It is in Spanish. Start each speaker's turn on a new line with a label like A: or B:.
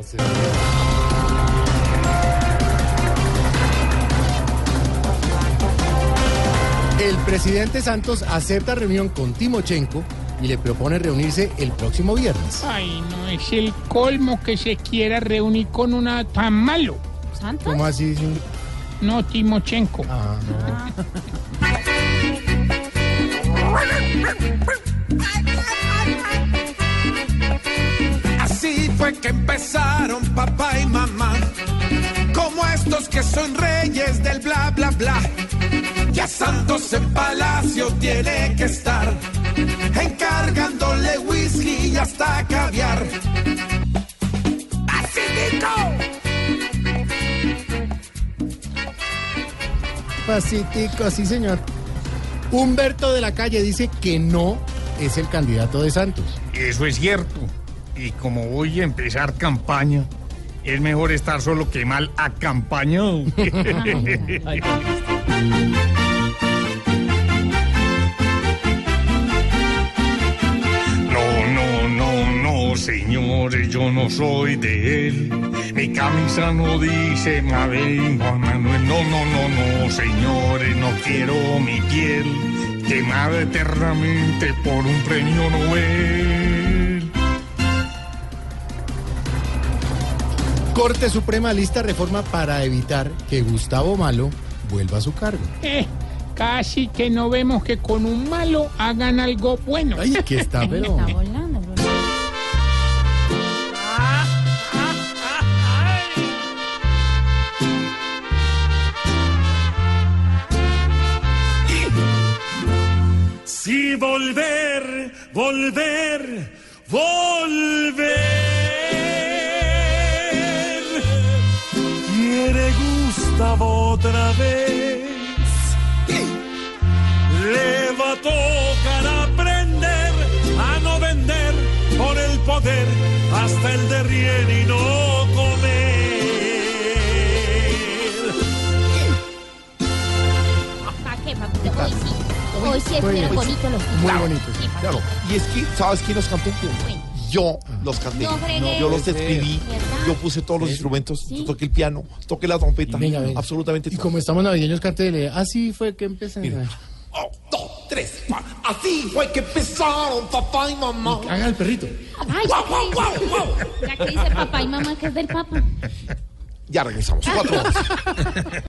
A: No sé. El presidente Santos acepta reunión con Timochenko y le propone reunirse el próximo viernes.
B: Ay, no es el colmo que se quiera reunir con una tan malo.
C: ¿Santos?
A: ¿Cómo así? sí?
B: No, Timochenko.
A: Ah, no.
D: Fue que empezaron papá y mamá, como estos que son reyes del bla bla bla. Ya Santos en palacio tiene que estar, encargándole whisky y hasta caviar. ¡Así,
A: Pacífico, sí, señor. Humberto de la Calle dice que no es el candidato de Santos.
E: Eso es cierto. Y como voy a empezar campaña, es mejor estar solo que mal acompañado. No, no, no, no, señores, yo no soy de él. Mi camisa no dice Mabel Juan Manuel. No, no, no, no, señores, no quiero mi piel quemada eternamente por un premio Nobel.
A: Corte Suprema lista reforma para evitar que Gustavo Malo vuelva a su cargo.
B: Eh, casi que no vemos que con un malo hagan algo bueno.
A: Ay, que está, pero...
C: Está volando.
D: Sí, volver, volver, volver. Gustavo otra vez. Le va a tocar aprender a no vender por el poder hasta el de rien y no comer.
C: ¿Para qué, papito? Hoy sí. Hoy sí estuvieron bonitos los
A: Muy bonito.
C: Sí, papito.
F: Claro, y es que, ¿sabes quién los cantó? Yo los canté.
C: No
F: yo los escribí,
C: ¿Verdad?
F: yo puse todos los instrumentos,
C: Sí.
F: yo toqué el piano, toqué la trompeta,
A: Venga, venga.
F: absolutamente
A: Y
F: todo.
A: como estamos navideños, cantele. Así fue que empecé.
F: Mira. Un, dos, tres, cuatro. Así fue que empezaron papá y mamá.
A: Haga el perrito.
C: Ay, ya que dice- ya que dice papá y mamá que es del papá.
F: Ya regresamos. Cuatro horas.